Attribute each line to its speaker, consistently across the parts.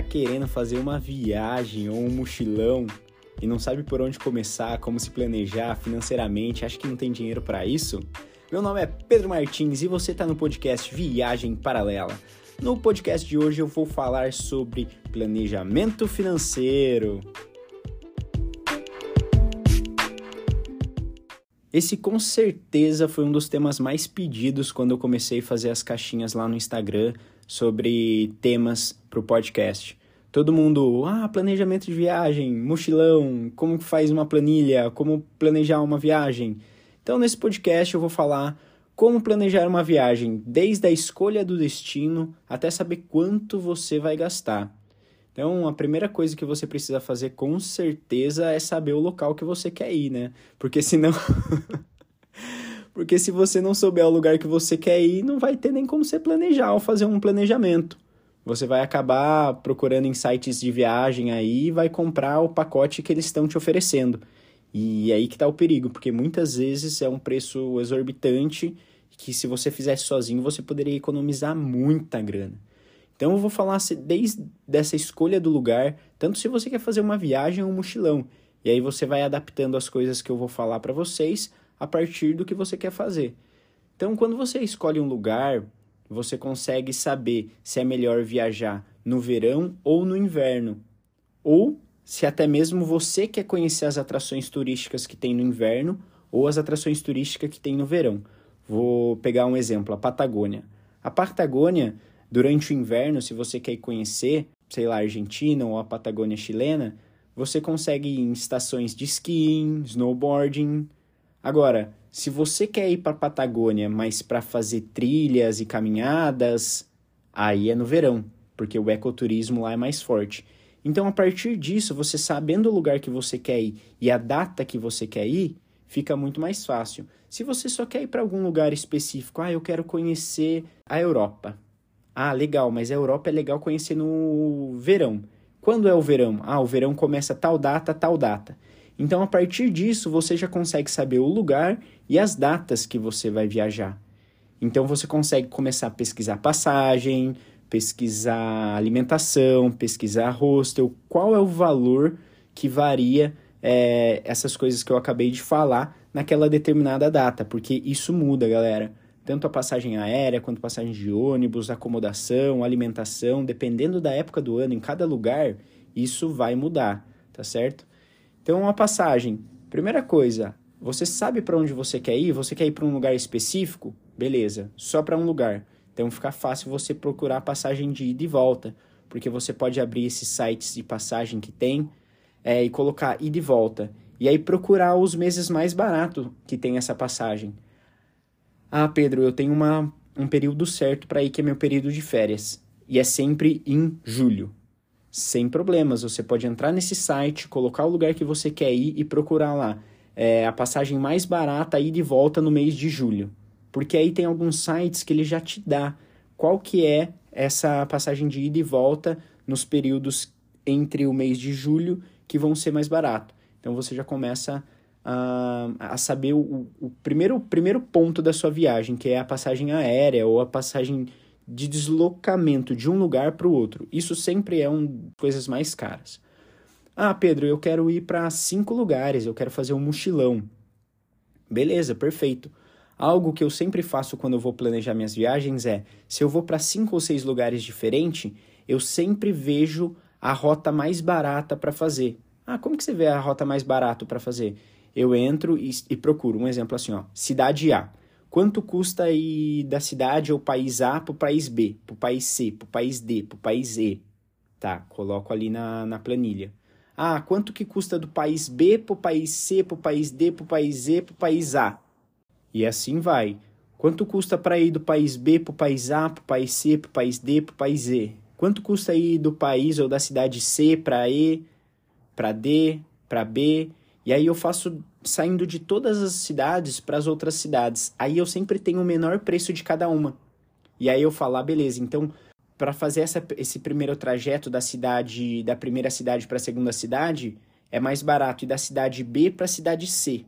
Speaker 1: Tá querendo fazer uma viagem ou um mochilão e não sabe por onde começar, como se planejar financeiramente, acha que não tem dinheiro para isso? Meu nome é Pedro Martins e você está no podcast Viagem Paralela. No podcast de hoje eu vou falar sobre planejamento financeiro. Esse com certeza foi um dos temas mais pedidos quando eu comecei a fazer as caixinhas lá no Instagram sobre temas para o podcast. Todo mundo, ah, planejamento de viagem, mochilão, como faz uma planilha, como planejar uma viagem. Então, nesse podcast eu vou falar como planejar uma viagem, desde a escolha do destino até saber quanto você vai gastar. Então, a primeira coisa que você precisa fazer com certeza é saber o local que você quer ir, né? Porque senão. Porque se você não souber o lugar que você quer ir, não vai ter nem como você planejar ou fazer um planejamento. Você vai acabar procurando em sites de viagem aí e vai comprar o pacote que eles estão te oferecendo. E é aí que está o perigo, porque muitas vezes é um preço exorbitante que se você fizesse sozinho você poderia economizar muita grana. Então eu vou falar desde essa escolha do lugar, tanto se você quer fazer uma viagem ou um mochilão. E aí você vai adaptando as coisas que eu vou falar para vocês a partir do que você quer fazer. Então quando você escolhe um lugar, você consegue saber se é melhor viajar no verão ou no inverno. Ou se até mesmo você quer conhecer as atrações turísticas que tem no inverno ou as atrações turísticas que tem no verão. Vou pegar um exemplo, a Patagônia. A Patagônia Durante o inverno, se você quer conhecer, sei lá, a Argentina ou a Patagônia chilena, você consegue ir em estações de skiing, snowboarding. Agora, se você quer ir para a Patagônia, mas para fazer trilhas e caminhadas, aí é no verão, porque o ecoturismo lá é mais forte. Então, a partir disso, você sabendo o lugar que você quer ir e a data que você quer ir, fica muito mais fácil. Se você só quer ir para algum lugar específico, ah, eu quero conhecer a Europa. Ah, legal, mas a Europa é legal conhecer no verão. Quando é o verão? Ah, o verão começa tal data, tal data. Então, a partir disso, você já consegue saber o lugar e as datas que você vai viajar. Então, você consegue começar a pesquisar passagem, pesquisar alimentação, pesquisar hostel, qual é o valor que varia é, essas coisas que eu acabei de falar naquela determinada data, porque isso muda, galera tanto a passagem aérea quanto passagem de ônibus, acomodação, alimentação, dependendo da época do ano, em cada lugar, isso vai mudar, tá certo? Então, a passagem, primeira coisa, você sabe para onde você quer ir? Você quer ir para um lugar específico? Beleza, só para um lugar. Então, fica fácil você procurar a passagem de ida e volta, porque você pode abrir esses sites de passagem que tem é, e colocar ida e volta. E aí procurar os meses mais baratos que tem essa passagem. Ah, Pedro, eu tenho uma, um período certo para ir, que é meu período de férias. E é sempre em julho. Sem problemas, você pode entrar nesse site, colocar o lugar que você quer ir e procurar lá é, a passagem mais barata aí de volta no mês de julho. Porque aí tem alguns sites que ele já te dá qual que é essa passagem de ida e volta nos períodos entre o mês de julho que vão ser mais barato. Então você já começa a, a saber o, o primeiro, primeiro ponto da sua viagem, que é a passagem aérea ou a passagem de deslocamento de um lugar para o outro. Isso sempre é um coisas mais caras. Ah, Pedro, eu quero ir para cinco lugares, eu quero fazer um mochilão. Beleza, perfeito. Algo que eu sempre faço quando eu vou planejar minhas viagens é, se eu vou para cinco ou seis lugares diferentes, eu sempre vejo a rota mais barata para fazer. Ah, como que você vê a rota mais barata para fazer? eu entro e, e procuro um exemplo assim, ó, cidade A. Quanto custa ir da cidade ou país A para o país B, para o país C, para o país D, para o país E? Tá, coloco ali na, na planilha. Ah, quanto que custa do país B para o país C, para o país D, para o país E, para o país A? E assim vai. Quanto custa para ir do país B para o país A, para o país C, para o país D, para o país E? Quanto custa ir do país ou da cidade C para E, para D, para B e aí eu faço saindo de todas as cidades para as outras cidades. Aí eu sempre tenho o menor preço de cada uma. E aí eu falo, ah, beleza, então para fazer essa, esse primeiro trajeto da cidade, da primeira cidade para a segunda cidade, é mais barato ir da cidade B para a cidade C.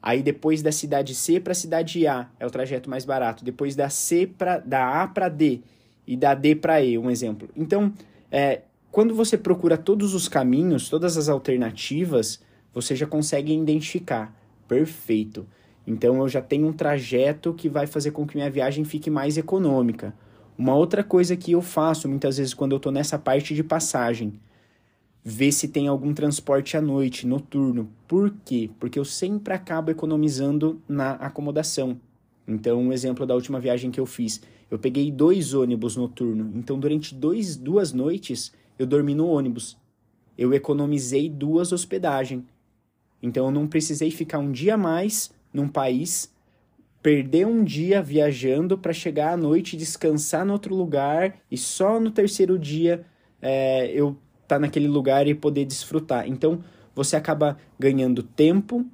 Speaker 1: Aí depois da cidade C para a cidade A é o trajeto mais barato. Depois da C para da A para D e da D para E, um exemplo. Então, é, quando você procura todos os caminhos, todas as alternativas, você já consegue identificar. Perfeito. Então eu já tenho um trajeto que vai fazer com que minha viagem fique mais econômica. Uma outra coisa que eu faço muitas vezes quando eu estou nessa parte de passagem, ver se tem algum transporte à noite, noturno. Por quê? Porque eu sempre acabo economizando na acomodação. Então, um exemplo da última viagem que eu fiz, eu peguei dois ônibus noturno. Então, durante dois, duas noites, eu dormi no ônibus. Eu economizei duas hospedagens. Então, eu não precisei ficar um dia mais num país, perder um dia viajando para chegar à noite, descansar no outro lugar e só no terceiro dia é, eu estar tá naquele lugar e poder desfrutar. Então, você acaba ganhando tempo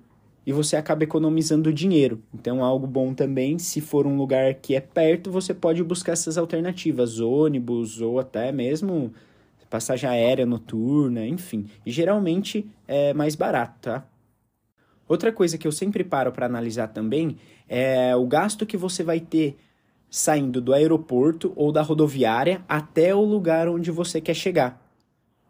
Speaker 1: e você acaba economizando dinheiro. Então, algo bom também, se for um lugar que é perto, você pode buscar essas alternativas, ônibus ou até mesmo passagem aérea noturna, enfim. E geralmente é mais barato, tá? Outra coisa que eu sempre paro para analisar também é o gasto que você vai ter saindo do aeroporto ou da rodoviária até o lugar onde você quer chegar.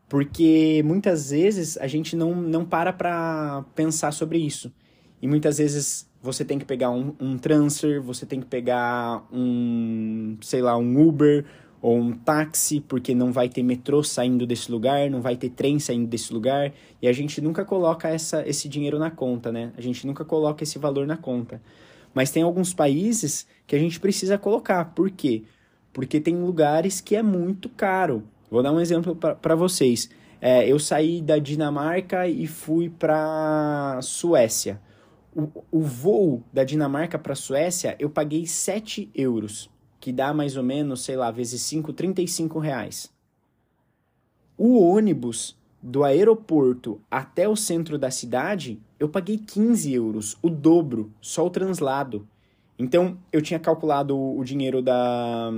Speaker 1: Porque muitas vezes a gente não, não para para pensar sobre isso. E muitas vezes você tem que pegar um, um transfer, você tem que pegar um, sei lá, um Uber ou um táxi, porque não vai ter metrô saindo desse lugar, não vai ter trem saindo desse lugar, e a gente nunca coloca essa, esse dinheiro na conta, né? A gente nunca coloca esse valor na conta. Mas tem alguns países que a gente precisa colocar. Por quê? Porque tem lugares que é muito caro. Vou dar um exemplo para vocês. É, eu saí da Dinamarca e fui para Suécia. O, o voo da Dinamarca para Suécia eu paguei 7 euros, que dá mais ou menos, sei lá, vezes 5, 35 reais. O ônibus do aeroporto até o centro da cidade, eu paguei 15 euros, o dobro, só o translado. Então, eu tinha calculado o dinheiro da,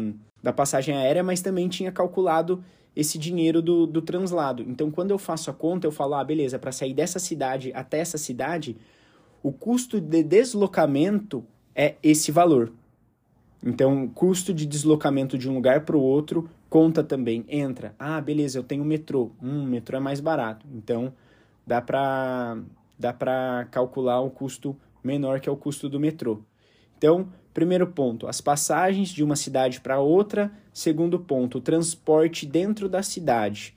Speaker 1: da passagem aérea, mas também tinha calculado esse dinheiro do, do translado. Então, quando eu faço a conta, eu falo, ah, beleza, para sair dessa cidade até essa cidade, o custo de deslocamento é esse valor. Então, custo de deslocamento de um lugar para o outro conta também, entra. Ah, beleza, eu tenho metrô. Hum, metrô é mais barato. Então, dá para dá para calcular um custo menor que é o custo do metrô. Então, primeiro ponto, as passagens de uma cidade para outra. Segundo ponto, o transporte dentro da cidade.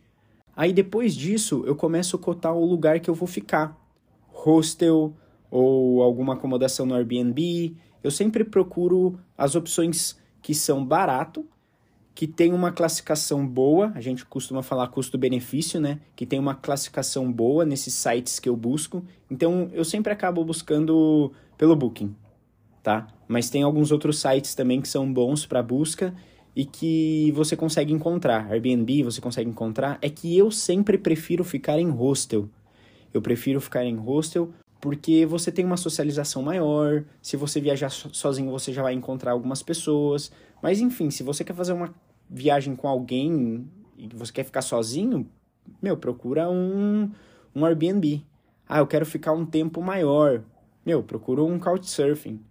Speaker 1: Aí depois disso, eu começo a cotar o lugar que eu vou ficar. Hostel ou alguma acomodação no Airbnb. Eu sempre procuro as opções que são barato, que tem uma classificação boa, a gente costuma falar custo-benefício, né? Que tem uma classificação boa nesses sites que eu busco. Então eu sempre acabo buscando pelo Booking tá? Mas tem alguns outros sites também que são bons para busca e que você consegue encontrar. Airbnb você consegue encontrar. É que eu sempre prefiro ficar em hostel. Eu prefiro ficar em hostel porque você tem uma socialização maior. Se você viajar sozinho, você já vai encontrar algumas pessoas. Mas enfim, se você quer fazer uma viagem com alguém e você quer ficar sozinho, meu, procura um, um Airbnb. Ah, eu quero ficar um tempo maior. Meu, procura um Couchsurfing.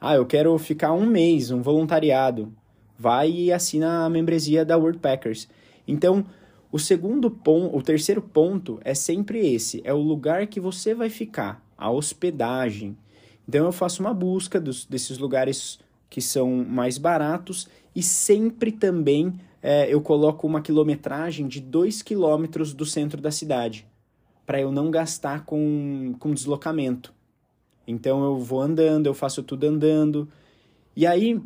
Speaker 1: Ah, eu quero ficar um mês, um voluntariado. Vai e assina a membresia da World Packers. Então, o segundo ponto, o terceiro ponto é sempre esse, é o lugar que você vai ficar, a hospedagem. Então eu faço uma busca dos, desses lugares que são mais baratos e sempre também é, eu coloco uma quilometragem de 2 quilômetros do centro da cidade, para eu não gastar com, com deslocamento. Então eu vou andando, eu faço tudo andando. E aí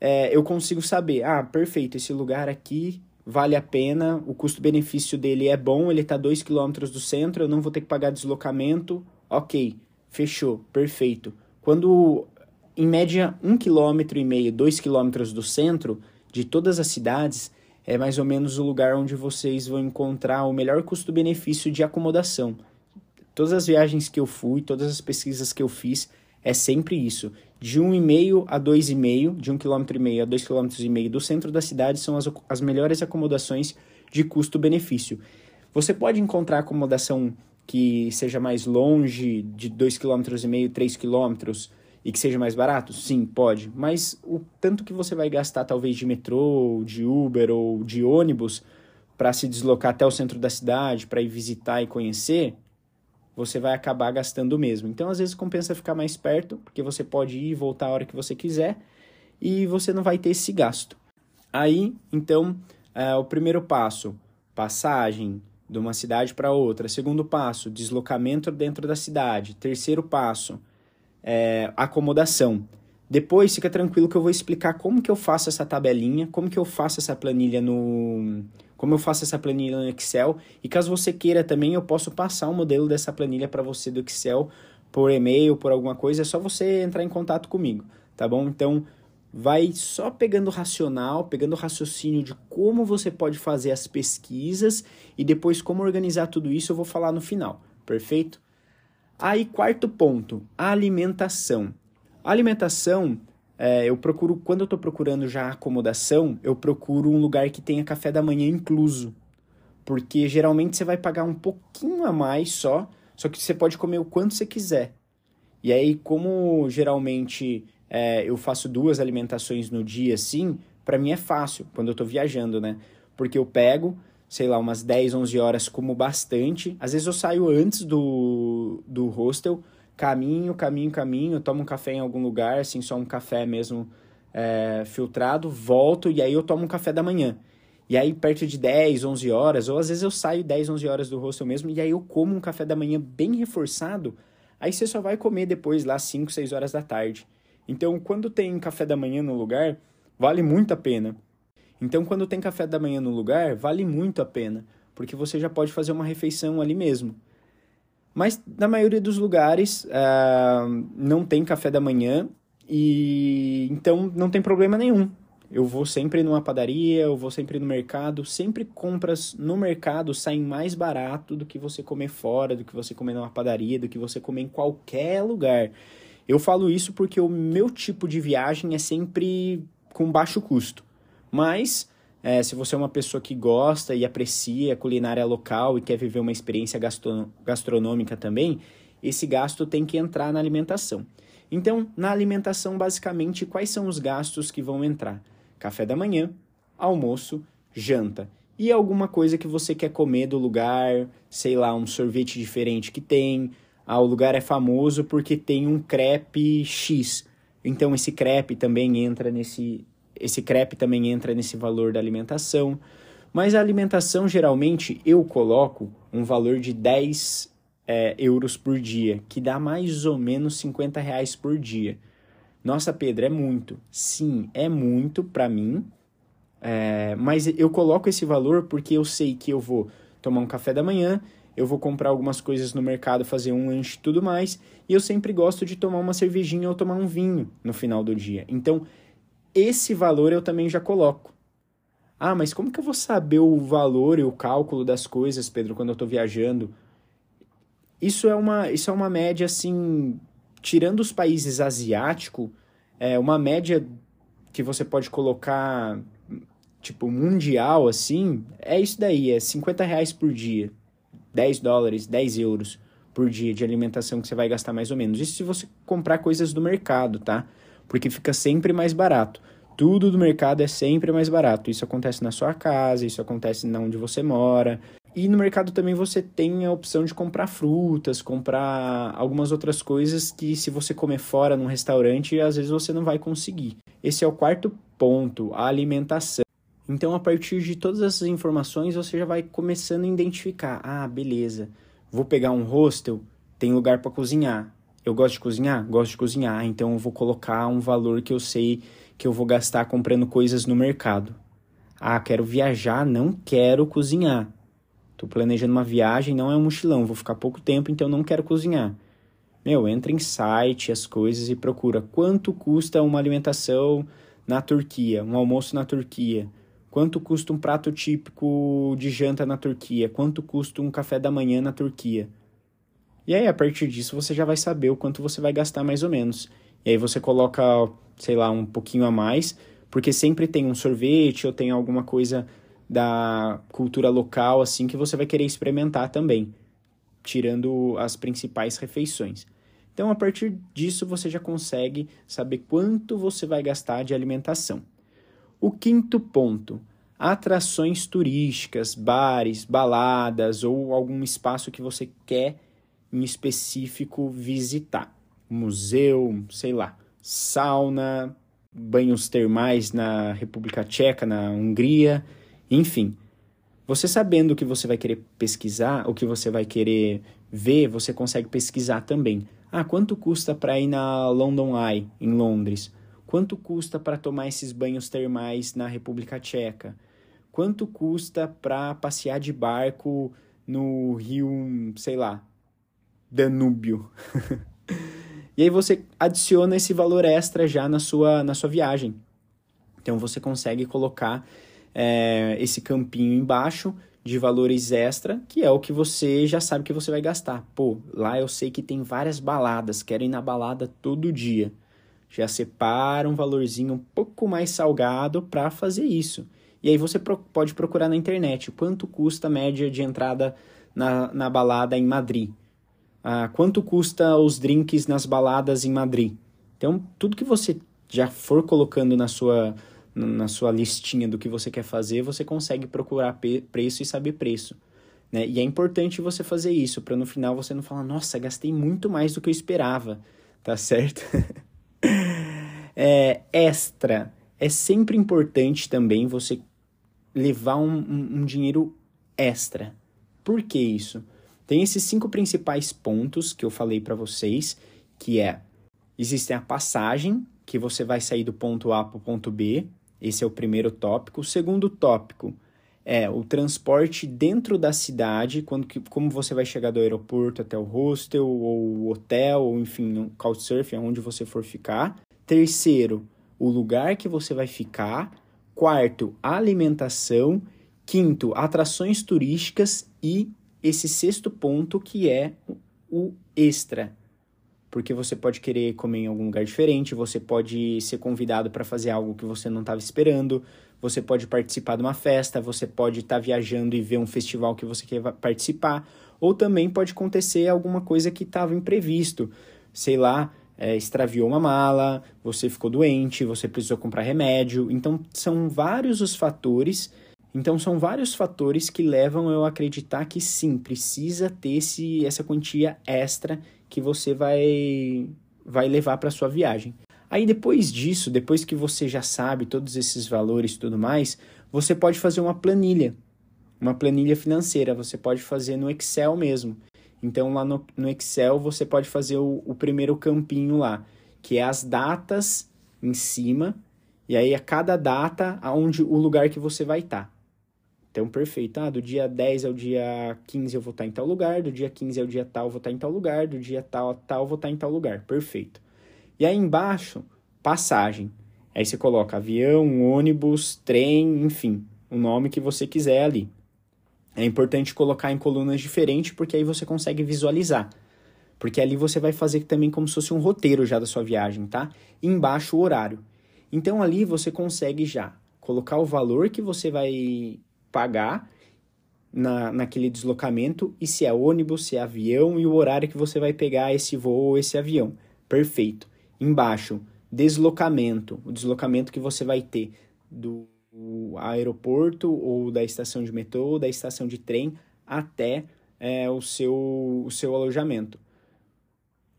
Speaker 1: é, eu consigo saber, ah, perfeito, esse lugar aqui vale a pena, o custo-benefício dele é bom, ele está 2 km do centro, eu não vou ter que pagar deslocamento. Ok, fechou, perfeito. Quando, em média, 1,5 km, 2 km do centro de todas as cidades, é mais ou menos o lugar onde vocês vão encontrar o melhor custo-benefício de acomodação. Todas as viagens que eu fui, todas as pesquisas que eu fiz, é sempre isso. De 1,5 a 2,5, de 1,5 km a 2,5 km do centro da cidade são as, as melhores acomodações de custo-benefício. Você pode encontrar acomodação que seja mais longe, de 2,5 km, 3 km, e que seja mais barato? Sim, pode. Mas o tanto que você vai gastar, talvez, de metrô, de Uber ou de ônibus, para se deslocar até o centro da cidade, para ir visitar e conhecer, você vai acabar gastando mesmo. Então, às vezes, compensa ficar mais perto, porque você pode ir e voltar a hora que você quiser e você não vai ter esse gasto. Aí, então, é, o primeiro passo, passagem de uma cidade para outra. Segundo passo, deslocamento dentro da cidade. Terceiro passo, é, acomodação. Depois, fica tranquilo que eu vou explicar como que eu faço essa tabelinha, como que eu faço essa planilha no... Como eu faço essa planilha no Excel. E caso você queira também, eu posso passar o um modelo dessa planilha para você do Excel por e-mail, por alguma coisa. É só você entrar em contato comigo, tá bom? Então, vai só pegando racional, pegando raciocínio de como você pode fazer as pesquisas e depois como organizar tudo isso eu vou falar no final, perfeito? Aí, quarto ponto, alimentação. A alimentação, é, eu procuro, quando eu estou procurando já acomodação, eu procuro um lugar que tenha café da manhã incluso. Porque geralmente você vai pagar um pouquinho a mais só, só que você pode comer o quanto você quiser. E aí, como geralmente é, eu faço duas alimentações no dia, assim, para mim é fácil quando eu tô viajando, né? Porque eu pego, sei lá, umas 10, 11 horas, como bastante. Às vezes eu saio antes do, do hostel, caminho, caminho, caminho, tomo um café em algum lugar, assim, só um café mesmo é, filtrado, volto e aí eu tomo um café da manhã. E aí, perto de 10, 11 horas, ou às vezes eu saio 10, 11 horas do hostel mesmo, e aí eu como um café da manhã bem reforçado, aí você só vai comer depois lá 5, 6 horas da tarde. Então, quando tem café da manhã no lugar, vale muito a pena. Então, quando tem café da manhã no lugar, vale muito a pena, porque você já pode fazer uma refeição ali mesmo. Mas na maioria dos lugares uh, não tem café da manhã e então não tem problema nenhum. Eu vou sempre numa padaria, eu vou sempre no mercado, sempre compras no mercado saem mais barato do que você comer fora, do que você comer numa padaria, do que você comer em qualquer lugar. Eu falo isso porque o meu tipo de viagem é sempre com baixo custo. Mas, é, se você é uma pessoa que gosta e aprecia a culinária local e quer viver uma experiência gastronômica também, esse gasto tem que entrar na alimentação. Então, na alimentação, basicamente, quais são os gastos que vão entrar? Café da manhã, almoço, janta e alguma coisa que você quer comer do lugar, sei lá, um sorvete diferente que tem, ah, o lugar é famoso porque tem um crepe X. Então esse crepe também entra nesse esse crepe também entra nesse valor da alimentação. Mas a alimentação geralmente eu coloco um valor de 10 é, euros por dia, que dá mais ou menos 50 reais por dia. Nossa, Pedro, é muito. Sim, é muito para mim. É, mas eu coloco esse valor porque eu sei que eu vou tomar um café da manhã, eu vou comprar algumas coisas no mercado, fazer um lanche e tudo mais, e eu sempre gosto de tomar uma cervejinha ou tomar um vinho no final do dia. Então, esse valor eu também já coloco. Ah, mas como que eu vou saber o valor e o cálculo das coisas, Pedro, quando eu estou viajando? Isso é uma, isso é uma média assim, tirando os países asiáticos, é uma média que você pode colocar tipo mundial assim, é isso daí, é 50 reais por dia. 10 dólares, 10 euros por dia de alimentação que você vai gastar mais ou menos. Isso se você comprar coisas do mercado, tá? Porque fica sempre mais barato. Tudo do mercado é sempre mais barato. Isso acontece na sua casa, isso acontece na onde você mora. E no mercado também você tem a opção de comprar frutas, comprar algumas outras coisas que se você comer fora num restaurante, às vezes você não vai conseguir. Esse é o quarto ponto, a alimentação. Então, a partir de todas essas informações, você já vai começando a identificar: ah, beleza, vou pegar um hostel, tem lugar para cozinhar. Eu gosto de cozinhar? Gosto de cozinhar, então eu vou colocar um valor que eu sei que eu vou gastar comprando coisas no mercado. Ah, quero viajar, não quero cozinhar. Tô planejando uma viagem, não é um mochilão, vou ficar pouco tempo, então não quero cozinhar. Meu, entra em site, as coisas e procura quanto custa uma alimentação na Turquia, um almoço na Turquia Quanto custa um prato típico de janta na Turquia? Quanto custa um café da manhã na Turquia? E aí, a partir disso, você já vai saber o quanto você vai gastar mais ou menos. E aí você coloca, sei lá, um pouquinho a mais, porque sempre tem um sorvete ou tem alguma coisa da cultura local, assim, que você vai querer experimentar também, tirando as principais refeições. Então, a partir disso, você já consegue saber quanto você vai gastar de alimentação. O quinto ponto, atrações turísticas, bares, baladas ou algum espaço que você quer em específico visitar. Museu, sei lá, sauna, banhos termais na República Tcheca, na Hungria, enfim. Você sabendo o que você vai querer pesquisar, o que você vai querer ver, você consegue pesquisar também. Ah, quanto custa para ir na London Eye, em Londres? Quanto custa para tomar esses banhos termais na República Tcheca? Quanto custa para passear de barco no rio, sei lá, Danúbio? e aí você adiciona esse valor extra já na sua, na sua viagem. Então você consegue colocar é, esse campinho embaixo de valores extra, que é o que você já sabe que você vai gastar. Pô, lá eu sei que tem várias baladas, quero ir na balada todo dia. Já separa um valorzinho um pouco mais salgado para fazer isso. E aí você pro pode procurar na internet quanto custa a média de entrada na, na balada em Madrid. Ah, quanto custa os drinks nas baladas em Madrid. Então, tudo que você já for colocando na sua na sua listinha do que você quer fazer, você consegue procurar preço e saber preço. Né? E é importante você fazer isso, para no final você não falar, nossa, gastei muito mais do que eu esperava, tá certo? é, extra. É sempre importante também você levar um, um, um dinheiro extra. Por que isso? Tem esses cinco principais pontos que eu falei para vocês, que é existem a passagem, que você vai sair do ponto A para o ponto B, esse é o primeiro tópico. O segundo tópico é o transporte dentro da cidade, quando que, como você vai chegar do aeroporto até o hostel ou hotel, ou enfim, no couchsurfing, onde você for ficar. Terceiro, o lugar que você vai ficar. Quarto, alimentação. Quinto, atrações turísticas. E esse sexto ponto que é o extra, porque você pode querer comer em algum lugar diferente, você pode ser convidado para fazer algo que você não estava esperando, você pode participar de uma festa, você pode estar tá viajando e ver um festival que você quer participar, ou também pode acontecer alguma coisa que estava imprevisto, sei lá, é, extraviou uma mala, você ficou doente, você precisou comprar remédio. Então, são vários os fatores. Então, são vários fatores que levam eu a acreditar que sim, precisa ter esse, essa quantia extra que você vai vai levar para sua viagem. Aí depois disso, depois que você já sabe todos esses valores e tudo mais, você pode fazer uma planilha, uma planilha financeira. Você pode fazer no Excel mesmo. Então lá no, no Excel você pode fazer o, o primeiro campinho lá, que é as datas em cima, e aí a cada data aonde o lugar que você vai estar. Tá. Então, perfeito. Ah, do dia 10 ao dia 15 eu vou estar em tal lugar, do dia 15 ao dia tal eu vou estar em tal lugar, do dia tal a tal eu vou estar em tal lugar. Perfeito. E aí embaixo, passagem. Aí você coloca avião, ônibus, trem, enfim, o nome que você quiser ali. É importante colocar em colunas diferentes porque aí você consegue visualizar. Porque ali você vai fazer também como se fosse um roteiro já da sua viagem, tá? E embaixo o horário. Então ali você consegue já colocar o valor que você vai pagar na, naquele deslocamento e se é ônibus, se é avião e o horário que você vai pegar esse voo ou esse avião. Perfeito. Embaixo, deslocamento, o deslocamento que você vai ter do aeroporto ou da estação de metrô ou da estação de trem até é, o, seu, o seu alojamento.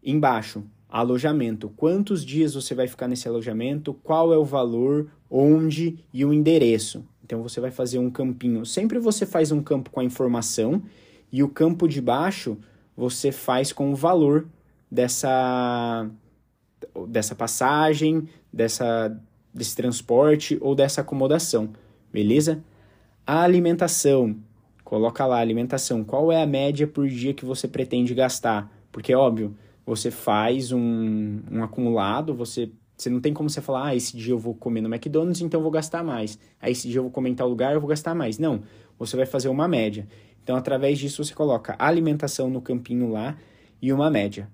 Speaker 1: Embaixo, alojamento. Quantos dias você vai ficar nesse alojamento? Qual é o valor? Onde e o endereço? Então você vai fazer um campinho. Sempre você faz um campo com a informação e o campo de baixo você faz com o valor dessa dessa passagem, dessa desse transporte ou dessa acomodação, beleza? A alimentação, coloca lá alimentação. Qual é a média por dia que você pretende gastar? Porque óbvio, você faz um, um acumulado, você você não tem como você falar, ah, esse dia eu vou comer no McDonald's, então eu vou gastar mais. Aí esse dia eu vou comer em tal lugar, eu vou gastar mais. Não, você vai fazer uma média. Então, através disso, você coloca alimentação no campinho lá e uma média.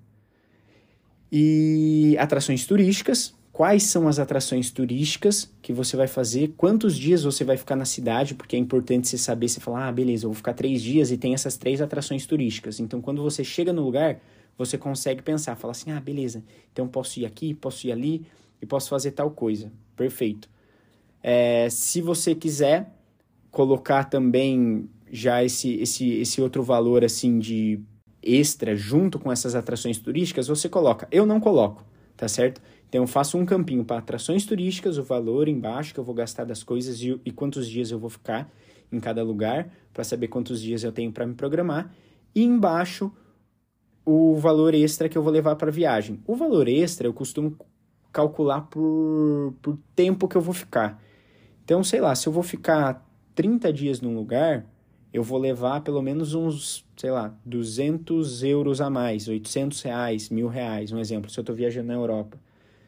Speaker 1: E atrações turísticas. Quais são as atrações turísticas que você vai fazer? Quantos dias você vai ficar na cidade? Porque é importante você saber, você falar, ah, beleza, eu vou ficar três dias e tem essas três atrações turísticas. Então, quando você chega no lugar, você consegue pensar, falar assim: ah, beleza, então posso ir aqui, posso ir ali e posso fazer tal coisa. Perfeito. É, se você quiser, colocar também já esse, esse, esse outro valor assim de extra junto com essas atrações turísticas, você coloca. Eu não coloco, tá certo? Então eu faço um campinho para atrações turísticas, o valor embaixo que eu vou gastar das coisas e, e quantos dias eu vou ficar em cada lugar, para saber quantos dias eu tenho para me programar. E embaixo o valor extra que eu vou levar para a viagem. O valor extra eu costumo calcular por, por tempo que eu vou ficar. Então, sei lá, se eu vou ficar 30 dias num lugar, eu vou levar pelo menos uns, sei lá, 200 euros a mais, 800 reais, mil reais, um exemplo, se eu estou viajando na Europa.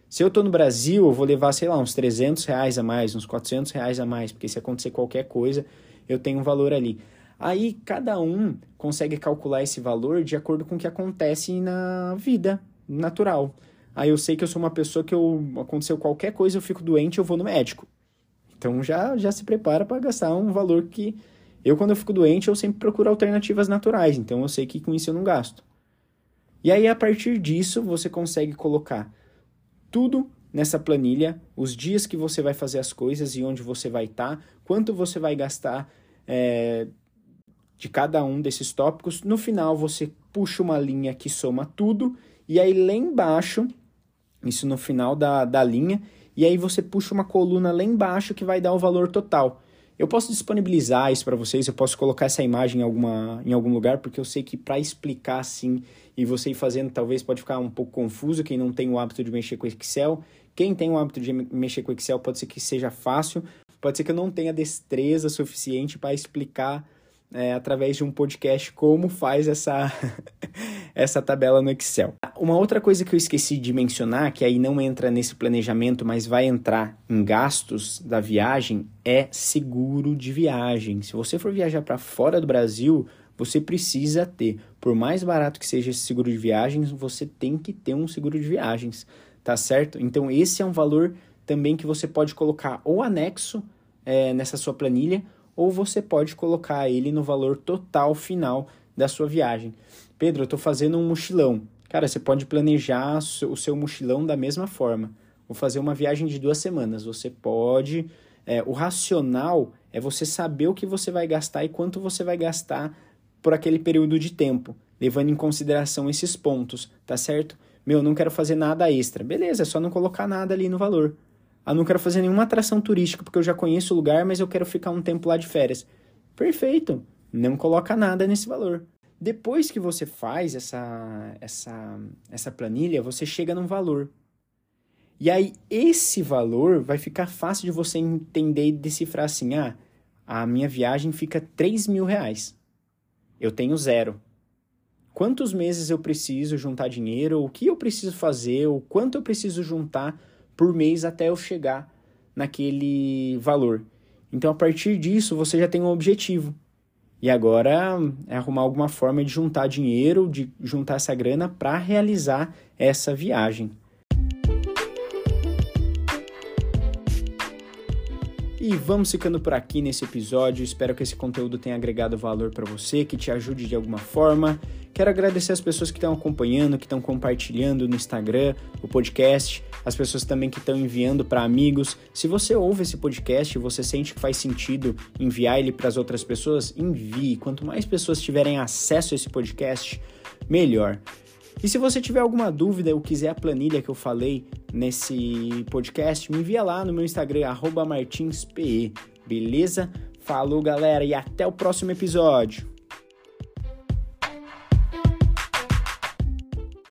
Speaker 1: Se eu estou no Brasil, eu vou levar, sei lá, uns 300 reais a mais, uns 400 reais a mais, porque se acontecer qualquer coisa, eu tenho um valor ali. Aí cada um consegue calcular esse valor de acordo com o que acontece na vida natural. Aí eu sei que eu sou uma pessoa que eu aconteceu qualquer coisa, eu fico doente, eu vou no médico. Então já já se prepara para gastar um valor que eu quando eu fico doente, eu sempre procuro alternativas naturais, então eu sei que com isso eu não gasto. E aí a partir disso, você consegue colocar tudo nessa planilha, os dias que você vai fazer as coisas e onde você vai estar, tá, quanto você vai gastar é, de cada um desses tópicos. No final, você puxa uma linha que soma tudo, e aí lá embaixo, isso no final da, da linha, e aí você puxa uma coluna lá embaixo que vai dar o valor total. Eu posso disponibilizar isso para vocês, eu posso colocar essa imagem em, alguma, em algum lugar, porque eu sei que para explicar assim e você ir fazendo, talvez pode ficar um pouco confuso quem não tem o hábito de mexer com Excel. Quem tem o hábito de mexer com Excel pode ser que seja fácil, pode ser que eu não tenha destreza suficiente para explicar é, através de um podcast como faz essa, essa tabela no Excel. Uma outra coisa que eu esqueci de mencionar, que aí não entra nesse planejamento, mas vai entrar em gastos da viagem, é seguro de viagem. Se você for viajar para fora do Brasil, você precisa ter. Por mais barato que seja esse seguro de viagens, você tem que ter um seguro de viagens, tá certo? Então, esse é um valor também que você pode colocar ou anexo é, nessa sua planilha, ou você pode colocar ele no valor total final da sua viagem. Pedro, eu estou fazendo um mochilão. Cara, você pode planejar o seu mochilão da mesma forma. Vou fazer uma viagem de duas semanas. Você pode. É, o racional é você saber o que você vai gastar e quanto você vai gastar por aquele período de tempo, levando em consideração esses pontos, tá certo? Meu, não quero fazer nada extra. Beleza, é só não colocar nada ali no valor. Ah, não quero fazer nenhuma atração turística porque eu já conheço o lugar, mas eu quero ficar um tempo lá de férias. Perfeito, não coloca nada nesse valor. Depois que você faz essa, essa, essa planilha, você chega num valor. E aí, esse valor vai ficar fácil de você entender e decifrar assim: ah, a minha viagem fica 3 mil reais. Eu tenho zero. Quantos meses eu preciso juntar dinheiro? O que eu preciso fazer? O quanto eu preciso juntar por mês até eu chegar naquele valor? Então, a partir disso, você já tem um objetivo. E agora é arrumar alguma forma de juntar dinheiro, de juntar essa grana para realizar essa viagem. E vamos ficando por aqui nesse episódio. Espero que esse conteúdo tenha agregado valor para você, que te ajude de alguma forma. Quero agradecer as pessoas que estão acompanhando, que estão compartilhando no Instagram o podcast, as pessoas também que estão enviando para amigos. Se você ouve esse podcast e você sente que faz sentido enviar ele para as outras pessoas, envie. Quanto mais pessoas tiverem acesso a esse podcast, melhor. E se você tiver alguma dúvida ou quiser a planilha que eu falei nesse podcast, me envia lá no meu Instagram, martinspe, beleza? Falou, galera, e até o próximo episódio!